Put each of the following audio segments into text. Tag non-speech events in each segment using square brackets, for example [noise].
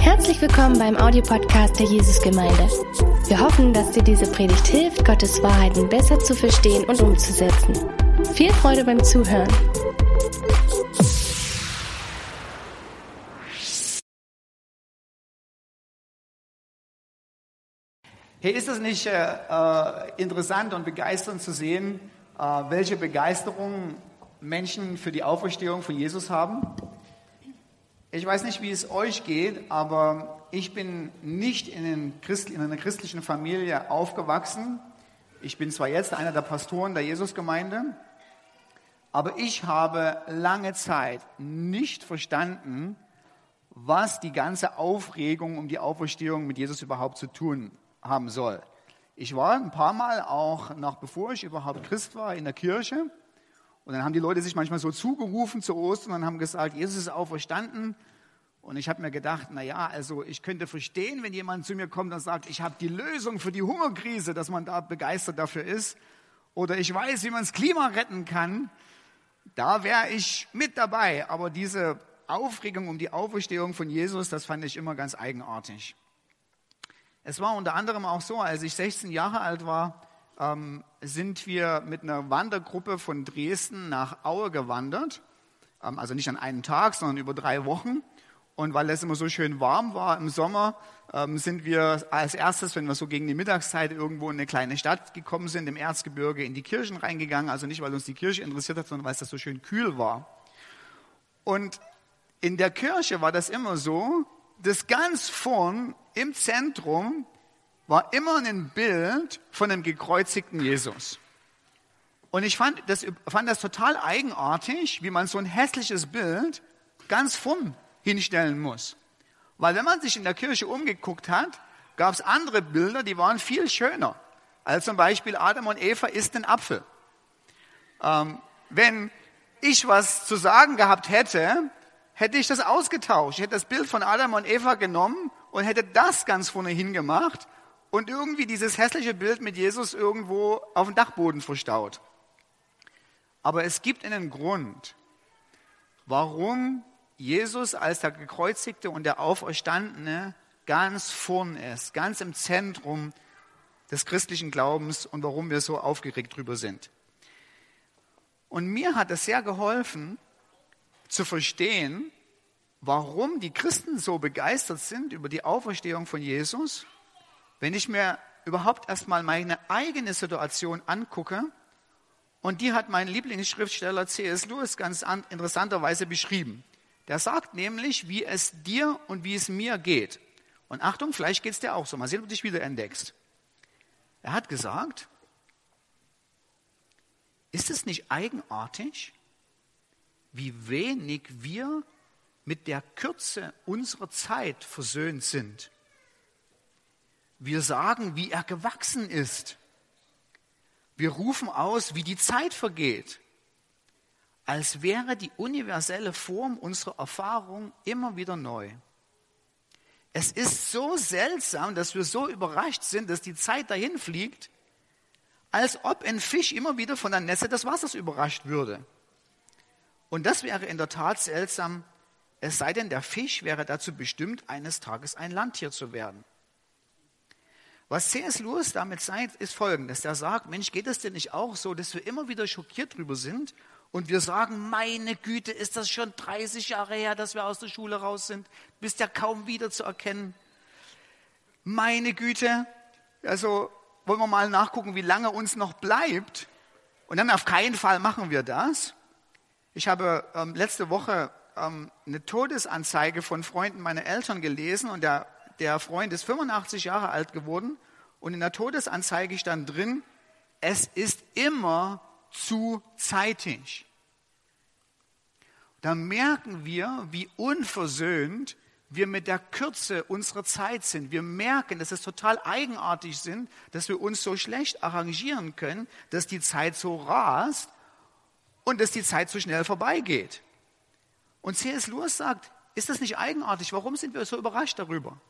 Herzlich willkommen beim Audiopodcast der Jesusgemeinde. Wir hoffen, dass dir diese Predigt hilft, Gottes Wahrheiten besser zu verstehen und umzusetzen. Viel Freude beim Zuhören. Hey, ist es nicht äh, interessant und begeisternd zu sehen, äh, welche Begeisterung Menschen für die Auferstehung von Jesus haben? Ich weiß nicht, wie es euch geht, aber ich bin nicht in, Christ, in einer christlichen Familie aufgewachsen. Ich bin zwar jetzt einer der Pastoren der Jesusgemeinde, aber ich habe lange Zeit nicht verstanden, was die ganze Aufregung um die Auferstehung mit Jesus überhaupt zu tun haben soll. Ich war ein paar Mal auch, noch bevor ich überhaupt Christ war, in der Kirche. Und dann haben die Leute sich manchmal so zugerufen zu Ostern und haben gesagt, Jesus ist auferstanden. Und ich habe mir gedacht, na ja, also ich könnte verstehen, wenn jemand zu mir kommt und sagt, ich habe die Lösung für die Hungerkrise, dass man da begeistert dafür ist. Oder ich weiß, wie man das Klima retten kann. Da wäre ich mit dabei. Aber diese Aufregung um die Auferstehung von Jesus, das fand ich immer ganz eigenartig. Es war unter anderem auch so, als ich 16 Jahre alt war, ähm, sind wir mit einer Wandergruppe von Dresden nach Aue gewandert. Ähm, also nicht an einem Tag, sondern über drei Wochen. Und weil es immer so schön warm war im Sommer, ähm, sind wir als erstes, wenn wir so gegen die Mittagszeit irgendwo in eine kleine Stadt gekommen sind, im Erzgebirge, in die Kirchen reingegangen. Also nicht, weil uns die Kirche interessiert hat, sondern weil es das so schön kühl war. Und in der Kirche war das immer so, dass ganz vorn im Zentrum war immer ein Bild von einem gekreuzigten Jesus. Und ich fand das, fand das total eigenartig, wie man so ein hässliches Bild ganz vorn hinstellen muss. Weil wenn man sich in der Kirche umgeguckt hat, gab es andere Bilder, die waren viel schöner. Also zum Beispiel Adam und Eva isst den Apfel. Ähm, wenn ich was zu sagen gehabt hätte, hätte ich das ausgetauscht. Ich hätte das Bild von Adam und Eva genommen und hätte das ganz vorne hingemacht und irgendwie dieses hässliche Bild mit Jesus irgendwo auf dem Dachboden verstaut. Aber es gibt einen Grund, warum Jesus als der Gekreuzigte und der Auferstandene ganz vorn ist, ganz im Zentrum des christlichen Glaubens und warum wir so aufgeregt drüber sind. Und mir hat es sehr geholfen, zu verstehen, warum die Christen so begeistert sind über die Auferstehung von Jesus, wenn ich mir überhaupt erstmal meine eigene Situation angucke, und die hat mein Lieblingsschriftsteller C.S. Lewis ganz interessanterweise beschrieben. Der sagt nämlich, wie es dir und wie es mir geht. Und Achtung, vielleicht geht es dir auch so. Mal sehen, ob du dich wieder entdeckst. Er hat gesagt, ist es nicht eigenartig, wie wenig wir mit der Kürze unserer Zeit versöhnt sind. Wir sagen, wie er gewachsen ist. Wir rufen aus, wie die Zeit vergeht, als wäre die universelle Form unserer Erfahrung immer wieder neu. Es ist so seltsam, dass wir so überrascht sind, dass die Zeit dahin fliegt, als ob ein Fisch immer wieder von der Nässe des Wassers überrascht würde. Und das wäre in der Tat seltsam, es sei denn, der Fisch wäre dazu bestimmt, eines Tages ein Landtier zu werden. Was C.S. Lewis damit sagt, ist folgendes. Er sagt, Mensch, geht es denn nicht auch so, dass wir immer wieder schockiert drüber sind und wir sagen, meine Güte, ist das schon 30 Jahre her, dass wir aus der Schule raus sind? Bist ja kaum wieder zu erkennen. Meine Güte, also wollen wir mal nachgucken, wie lange uns noch bleibt. Und dann auf keinen Fall machen wir das. Ich habe ähm, letzte Woche ähm, eine Todesanzeige von Freunden meiner Eltern gelesen und der, der Freund ist 85 Jahre alt geworden und in der Todesanzeige stand drin, es ist immer zu zeitig. Da merken wir, wie unversöhnt wir mit der Kürze unserer Zeit sind. Wir merken, dass es total eigenartig sind, dass wir uns so schlecht arrangieren können, dass die Zeit so rast und dass die Zeit so schnell vorbeigeht. Und C.S. Lewis sagt, ist das nicht eigenartig? Warum sind wir so überrascht darüber?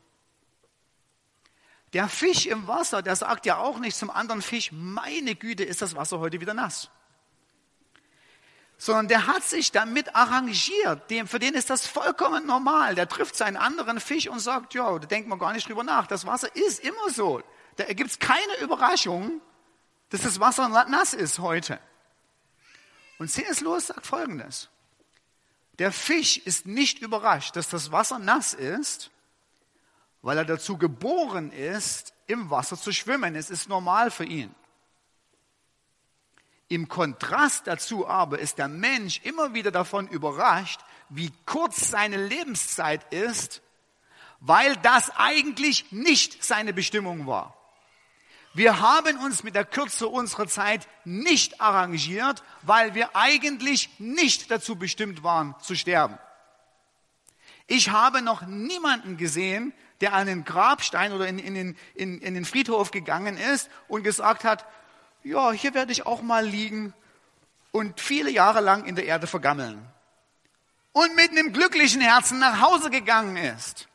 Der Fisch im Wasser, der sagt ja auch nicht zum anderen Fisch, meine Güte, ist das Wasser heute wieder nass. sondern der hat sich damit arrangiert. Dem, für den ist das vollkommen normal. Der trifft seinen anderen Fisch und sagt, ja, da denkt man gar nicht drüber nach. Das Wasser ist immer so. Da gibt es keine Überraschung, dass das Wasser nass ist heute. Und C.S. Lewis sagt Folgendes. Der Fisch ist nicht überrascht, dass das Wasser nass ist, weil er dazu geboren ist, im Wasser zu schwimmen. Es ist normal für ihn. Im Kontrast dazu aber ist der Mensch immer wieder davon überrascht, wie kurz seine Lebenszeit ist, weil das eigentlich nicht seine Bestimmung war. Wir haben uns mit der Kürze unserer Zeit nicht arrangiert, weil wir eigentlich nicht dazu bestimmt waren zu sterben. Ich habe noch niemanden gesehen, der an den Grabstein oder in, in, den, in, in den Friedhof gegangen ist und gesagt hat, ja, hier werde ich auch mal liegen und viele Jahre lang in der Erde vergammeln. Und mit einem glücklichen Herzen nach Hause gegangen ist.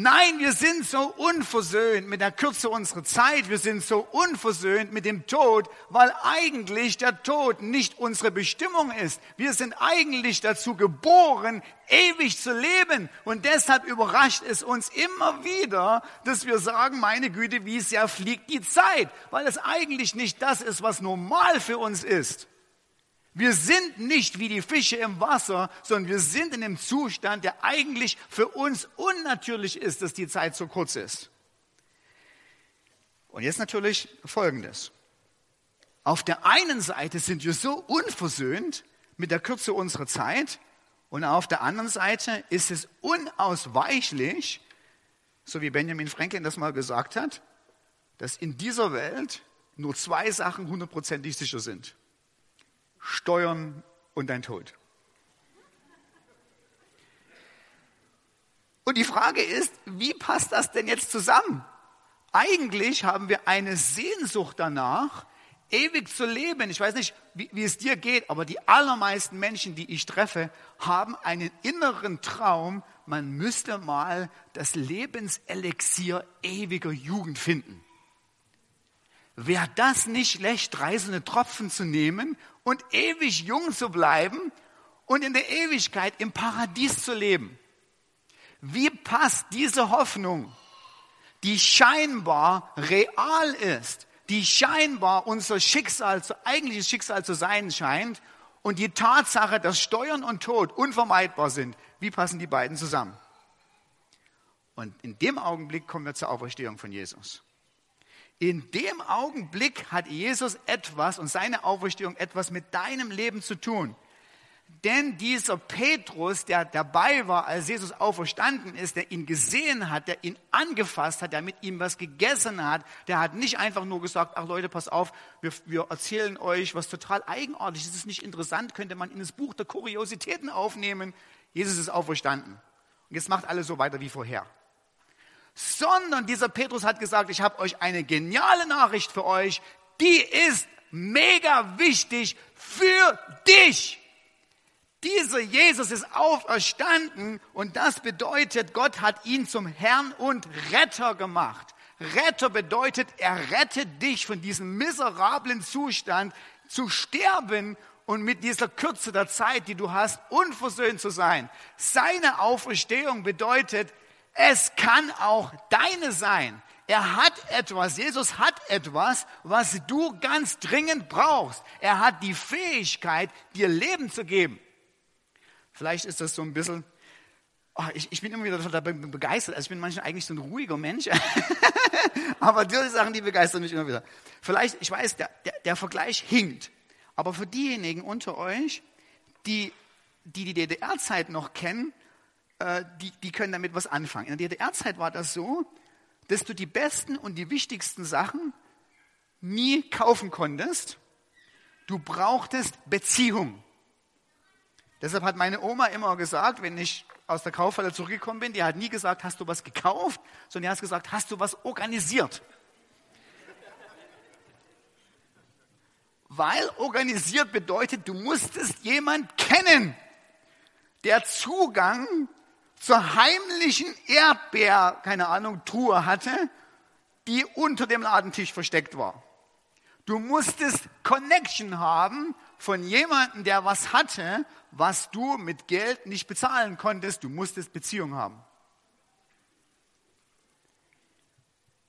Nein, wir sind so unversöhnt mit der Kürze unserer Zeit, wir sind so unversöhnt mit dem Tod, weil eigentlich der Tod nicht unsere Bestimmung ist. Wir sind eigentlich dazu geboren, ewig zu leben. Und deshalb überrascht es uns immer wieder, dass wir sagen, meine Güte, wie sehr fliegt die Zeit, weil es eigentlich nicht das ist, was normal für uns ist. Wir sind nicht wie die Fische im Wasser, sondern wir sind in einem Zustand, der eigentlich für uns unnatürlich ist, dass die Zeit so kurz ist. Und jetzt natürlich Folgendes. Auf der einen Seite sind wir so unversöhnt mit der Kürze unserer Zeit und auf der anderen Seite ist es unausweichlich, so wie Benjamin Franklin das mal gesagt hat, dass in dieser Welt nur zwei Sachen hundertprozentig sicher sind. Steuern und dein Tod. Und die Frage ist, wie passt das denn jetzt zusammen? Eigentlich haben wir eine Sehnsucht danach, ewig zu leben. Ich weiß nicht, wie, wie, es dir geht, aber die allermeisten Menschen, die ich treffe, haben einen inneren Traum, man müsste mal das Lebenselixier ewiger Jugend finden. Wäre das nicht schlecht, reisende Tropfen zu nehmen und ewig jung zu bleiben und in der Ewigkeit im Paradies zu leben. Wie passt diese Hoffnung, die scheinbar real ist, die scheinbar unser Schicksal, eigentliches Schicksal zu sein scheint, und die Tatsache, dass Steuern und Tod unvermeidbar sind, wie passen die beiden zusammen? Und in dem Augenblick kommen wir zur Auferstehung von Jesus. In dem Augenblick hat Jesus etwas und seine Auferstehung etwas mit deinem Leben zu tun. Denn dieser Petrus, der dabei war, als Jesus auferstanden ist, der ihn gesehen hat, der ihn angefasst hat, der mit ihm was gegessen hat, der hat nicht einfach nur gesagt, ach Leute, pass auf, wir, wir erzählen euch was total eigenartig, das ist nicht interessant, könnte man in das Buch der Kuriositäten aufnehmen. Jesus ist auferstanden. Und jetzt macht alles so weiter wie vorher sondern dieser Petrus hat gesagt, ich habe euch eine geniale Nachricht für euch, die ist mega wichtig für dich. Dieser Jesus ist auferstanden und das bedeutet, Gott hat ihn zum Herrn und Retter gemacht. Retter bedeutet, er rettet dich von diesem miserablen Zustand zu sterben und mit dieser Kürze der Zeit, die du hast, unversöhnt zu sein. Seine Auferstehung bedeutet, es kann auch deine sein. Er hat etwas, Jesus hat etwas, was du ganz dringend brauchst. Er hat die Fähigkeit, dir Leben zu geben. Vielleicht ist das so ein bisschen, oh, ich, ich bin immer wieder total begeistert. Also ich bin manchmal eigentlich so ein ruhiger Mensch. [laughs] aber diese Sachen, die begeistern mich immer wieder. Vielleicht, ich weiß, der, der, der Vergleich hinkt. Aber für diejenigen unter euch, die die, die DDR-Zeit noch kennen, äh, die, die können damit was anfangen. In der DDR-Zeit war das so, dass du die besten und die wichtigsten Sachen nie kaufen konntest. Du brauchtest Beziehung. Deshalb hat meine Oma immer gesagt, wenn ich aus der Kaufhalle zurückgekommen bin, die hat nie gesagt, hast du was gekauft, sondern die hat gesagt, hast du was organisiert. Weil organisiert bedeutet, du musstest jemand kennen, der Zugang zur heimlichen Erdbeer, keine Ahnung, Truhe hatte, die unter dem Ladentisch versteckt war. Du musstest Connection haben, von jemandem, der was hatte, was du mit Geld nicht bezahlen konntest. Du musstest Beziehung haben.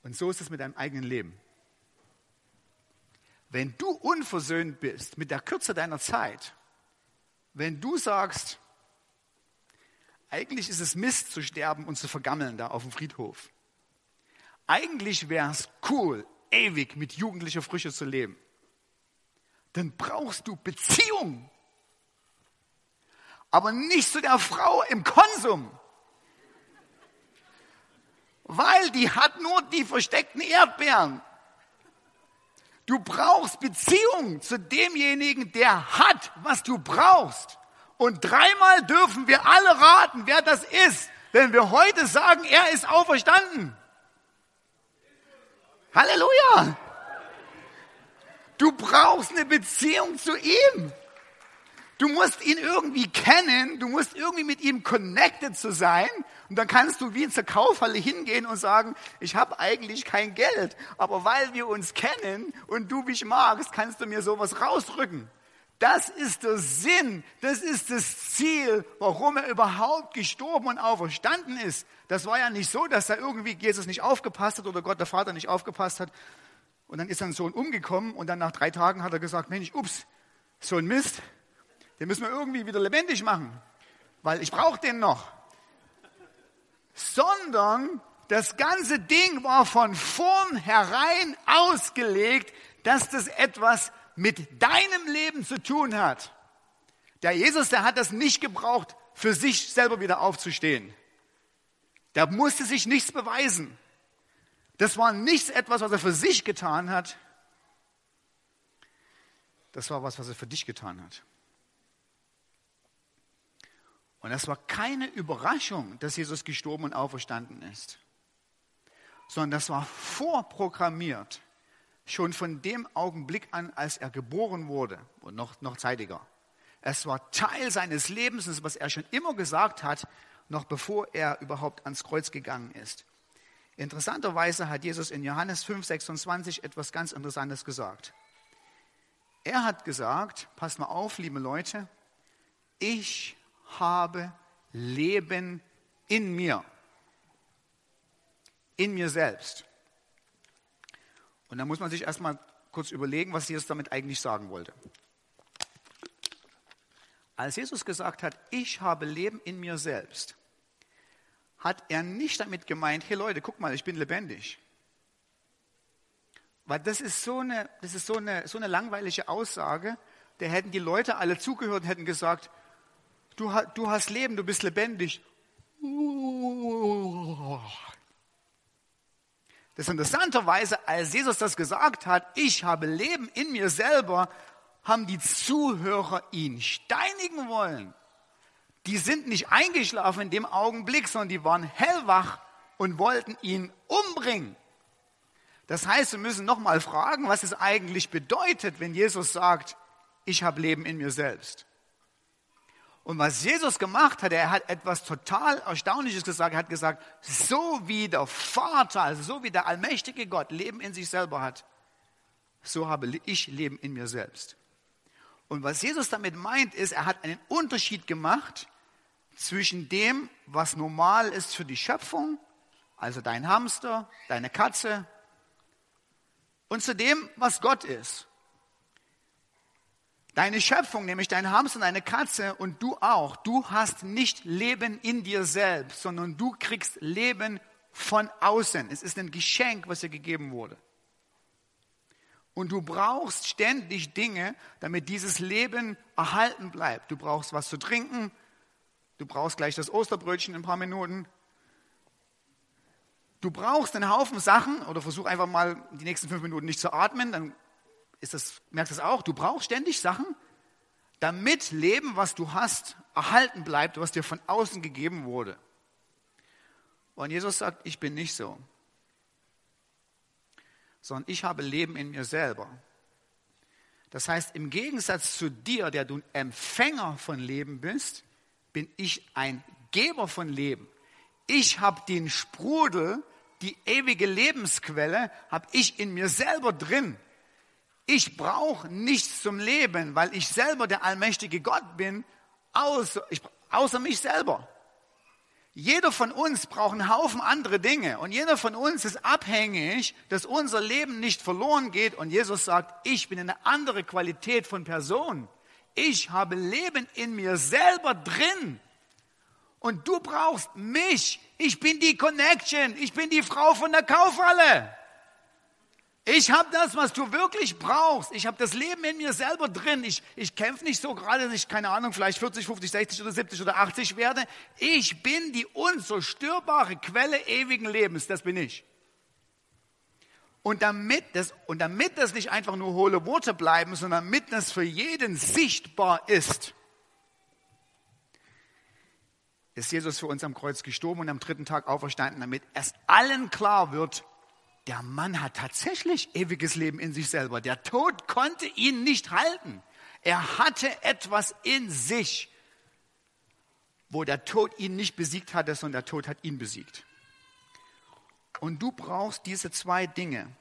Und so ist es mit deinem eigenen Leben. Wenn du unversöhnt bist mit der Kürze deiner Zeit, wenn du sagst, eigentlich ist es Mist zu sterben und zu vergammeln da auf dem Friedhof. Eigentlich wäre es cool, ewig mit jugendlicher Frische zu leben. Dann brauchst du Beziehung. Aber nicht zu der Frau im Konsum. Weil die hat nur die versteckten Erdbeeren. Du brauchst Beziehung zu demjenigen, der hat, was du brauchst. Und dreimal dürfen wir alle raten, wer das ist, wenn wir heute sagen, er ist auferstanden. Halleluja! Du brauchst eine Beziehung zu ihm. Du musst ihn irgendwie kennen, du musst irgendwie mit ihm connected zu sein. Und dann kannst du wie zur Kaufhalle hingehen und sagen, ich habe eigentlich kein Geld, aber weil wir uns kennen und du mich magst, kannst du mir sowas rausrücken. Das ist der Sinn, das ist das Ziel, warum er überhaupt gestorben und auferstanden ist. Das war ja nicht so, dass er irgendwie Jesus nicht aufgepasst hat oder Gott der Vater nicht aufgepasst hat. Und dann ist sein Sohn umgekommen und dann nach drei Tagen hat er gesagt, Mensch, ups, so ein Mist, den müssen wir irgendwie wieder lebendig machen, weil ich brauche den noch. Sondern das ganze Ding war von vornherein ausgelegt, dass das etwas mit deinem Leben zu tun hat. Der Jesus, der hat das nicht gebraucht, für sich selber wieder aufzustehen. Der musste sich nichts beweisen. Das war nichts etwas, was er für sich getan hat. Das war was, was er für dich getan hat. Und das war keine Überraschung, dass Jesus gestorben und auferstanden ist, sondern das war vorprogrammiert, schon von dem Augenblick an, als er geboren wurde und noch, noch zeitiger. Es war Teil seines Lebens, was er schon immer gesagt hat, noch bevor er überhaupt ans Kreuz gegangen ist. Interessanterweise hat Jesus in Johannes 5, 26 etwas ganz Interessantes gesagt. Er hat gesagt, passt mal auf, liebe Leute, ich habe Leben in mir, in mir selbst. Und da muss man sich erstmal kurz überlegen, was Jesus damit eigentlich sagen wollte. Als Jesus gesagt hat, ich habe Leben in mir selbst, hat er nicht damit gemeint, hey Leute, guck mal, ich bin lebendig. Weil das ist so eine, das ist so eine, so eine langweilige Aussage, da hätten die Leute alle zugehört und hätten gesagt, du, du hast Leben, du bist lebendig. Das ist interessanterweise, als Jesus das gesagt hat, ich habe Leben in mir selber, haben die Zuhörer ihn steinigen wollen. Die sind nicht eingeschlafen in dem Augenblick, sondern die waren hellwach und wollten ihn umbringen. Das heißt, wir müssen nochmal fragen, was es eigentlich bedeutet, wenn Jesus sagt, ich habe Leben in mir selbst. Und was Jesus gemacht hat, er hat etwas total Erstaunliches gesagt. Er hat gesagt, so wie der Vater, also so wie der allmächtige Gott Leben in sich selber hat, so habe ich Leben in mir selbst. Und was Jesus damit meint, ist, er hat einen Unterschied gemacht zwischen dem, was normal ist für die Schöpfung, also dein Hamster, deine Katze, und zu dem, was Gott ist. Deine Schöpfung, nämlich dein Hamster und deine Katze und du auch, du hast nicht Leben in dir selbst, sondern du kriegst Leben von außen. Es ist ein Geschenk, was dir gegeben wurde. Und du brauchst ständig Dinge, damit dieses Leben erhalten bleibt. Du brauchst was zu trinken, du brauchst gleich das Osterbrötchen in ein paar Minuten. Du brauchst einen Haufen Sachen oder versuch einfach mal die nächsten fünf Minuten nicht zu atmen, dann ist das, merkst du das auch? Du brauchst ständig Sachen, damit Leben, was du hast, erhalten bleibt, was dir von außen gegeben wurde. Und Jesus sagt, ich bin nicht so, sondern ich habe Leben in mir selber. Das heißt, im Gegensatz zu dir, der du Empfänger von Leben bist, bin ich ein Geber von Leben. Ich habe den Sprudel, die ewige Lebensquelle, habe ich in mir selber drin. Ich brauche nichts zum Leben, weil ich selber der allmächtige Gott bin, außer, ich, außer mich selber. Jeder von uns braucht einen Haufen andere Dinge und jeder von uns ist abhängig, dass unser Leben nicht verloren geht und Jesus sagt, ich bin eine andere Qualität von Person. Ich habe Leben in mir selber drin. Und du brauchst mich. Ich bin die Connection. Ich bin die Frau von der Kaufhalle. Ich habe das, was du wirklich brauchst. Ich habe das Leben in mir selber drin. Ich, ich kämpfe nicht so gerade, dass ich, keine Ahnung, vielleicht 40, 50, 60 oder 70 oder 80 werde. Ich bin die unzerstörbare Quelle ewigen Lebens. Das bin ich. Und damit, das, und damit das nicht einfach nur hohle Worte bleiben, sondern damit das für jeden sichtbar ist, ist Jesus für uns am Kreuz gestorben und am dritten Tag auferstanden, damit es allen klar wird, der Mann hat tatsächlich ewiges Leben in sich selber. Der Tod konnte ihn nicht halten. Er hatte etwas in sich, wo der Tod ihn nicht besiegt hatte, sondern der Tod hat ihn besiegt. Und du brauchst diese zwei Dinge,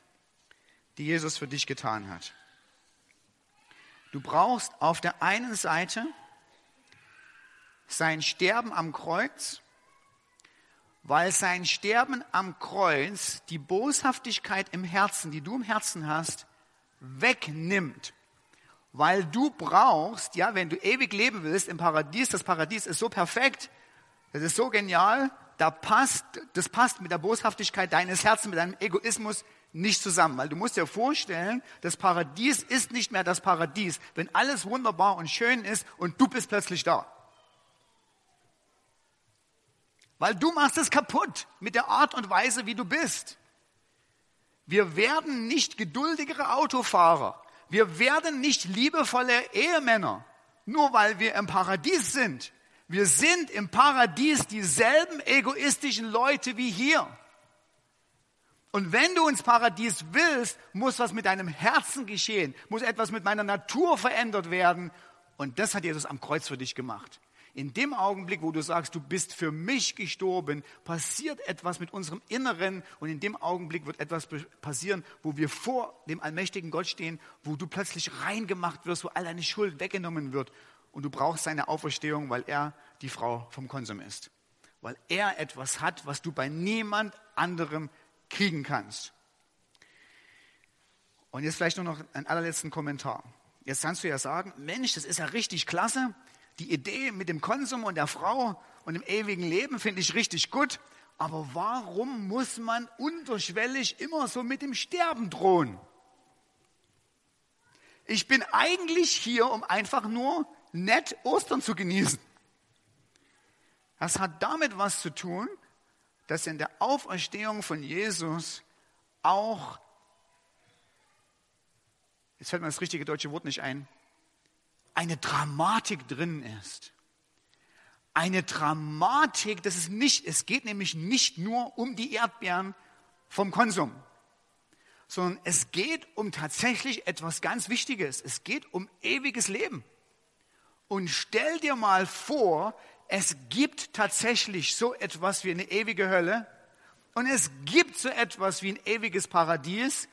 die Jesus für dich getan hat. Du brauchst auf der einen Seite sein Sterben am Kreuz, weil sein Sterben am Kreuz die Boshaftigkeit im Herzen, die du im Herzen hast, wegnimmt. Weil du brauchst, ja, wenn du ewig leben willst im Paradies, das Paradies ist so perfekt, das ist so genial, da passt, das passt mit der Boshaftigkeit deines Herzens, mit deinem Egoismus nicht zusammen. Weil du musst dir vorstellen, das Paradies ist nicht mehr das Paradies, wenn alles wunderbar und schön ist und du bist plötzlich da. Weil du machst es kaputt mit der Art und Weise, wie du bist. Wir werden nicht geduldigere Autofahrer. Wir werden nicht liebevolle Ehemänner, nur weil wir im Paradies sind. Wir sind im Paradies dieselben egoistischen Leute wie hier. Und wenn du ins Paradies willst, muss was mit deinem Herzen geschehen, muss etwas mit meiner Natur verändert werden. Und das hat Jesus am Kreuz für dich gemacht. In dem Augenblick, wo du sagst, du bist für mich gestorben, passiert etwas mit unserem Inneren und in dem Augenblick wird etwas passieren, wo wir vor dem allmächtigen Gott stehen, wo du plötzlich reingemacht wirst, wo all deine Schuld weggenommen wird und du brauchst seine Auferstehung, weil er die Frau vom Konsum ist. Weil er etwas hat, was du bei niemand anderem kriegen kannst. Und jetzt vielleicht nur noch einen allerletzten Kommentar. Jetzt kannst du ja sagen, Mensch, das ist ja richtig klasse die Idee mit dem Konsum und der Frau und dem ewigen Leben finde ich richtig gut. Aber warum muss man unterschwellig immer so mit dem Sterben drohen? Ich bin eigentlich hier, um einfach nur nett Ostern zu genießen. Das hat damit was zu tun, dass in der Auferstehung von Jesus auch, jetzt fällt mir das richtige deutsche Wort nicht ein, eine Dramatik drin ist. Eine Dramatik, das ist nicht, es geht nämlich nicht nur um die Erdbeeren vom Konsum, sondern es geht um tatsächlich etwas ganz Wichtiges. Es geht um ewiges Leben. Und stell dir mal vor, es gibt tatsächlich so etwas wie eine ewige Hölle und es gibt so etwas wie ein ewiges Paradies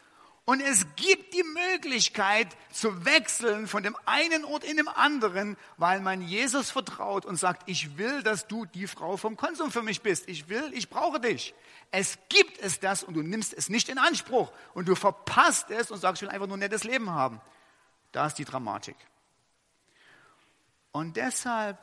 und es gibt die Möglichkeit zu wechseln von dem einen Ort in dem anderen, weil man Jesus vertraut und sagt, ich will, dass du die Frau vom Konsum für mich bist. Ich will, ich brauche dich. Es gibt es das und du nimmst es nicht in Anspruch und du verpasst es und sagst, ich will einfach nur ein nettes Leben haben. Da ist die Dramatik. Und deshalb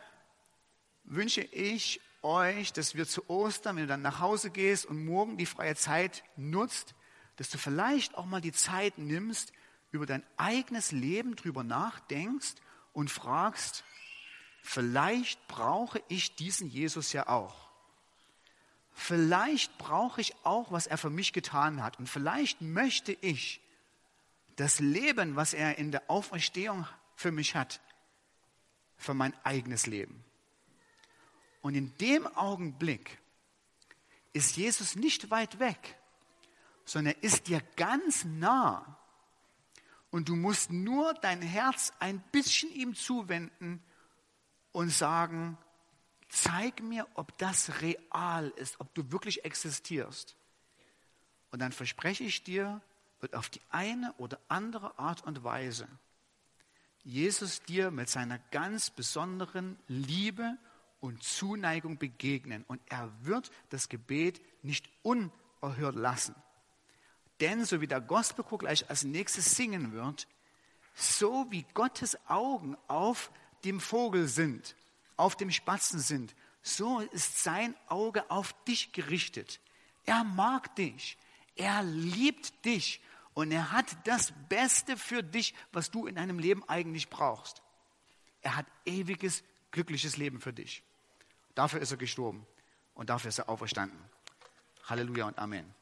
wünsche ich euch, dass wir zu Ostern, wenn du dann nach Hause gehst und morgen die freie Zeit nutzt, dass du vielleicht auch mal die Zeit nimmst, über dein eigenes Leben drüber nachdenkst und fragst, vielleicht brauche ich diesen Jesus ja auch. Vielleicht brauche ich auch, was er für mich getan hat. Und vielleicht möchte ich das Leben, was er in der Auferstehung für mich hat, für mein eigenes Leben. Und in dem Augenblick ist Jesus nicht weit weg sondern er ist dir ganz nah. Und du musst nur dein Herz ein bisschen ihm zuwenden und sagen, zeig mir, ob das real ist, ob du wirklich existierst. Und dann verspreche ich dir, wird auf die eine oder andere Art und Weise Jesus dir mit seiner ganz besonderen Liebe und Zuneigung begegnen. Und er wird das Gebet nicht unerhört lassen. Denn so wie der Gospelchor gleich als nächstes singen wird, so wie Gottes Augen auf dem Vogel sind, auf dem Spatzen sind, so ist sein Auge auf dich gerichtet. Er mag dich, er liebt dich und er hat das Beste für dich, was du in deinem Leben eigentlich brauchst. Er hat ewiges, glückliches Leben für dich. Dafür ist er gestorben und dafür ist er auferstanden. Halleluja und Amen.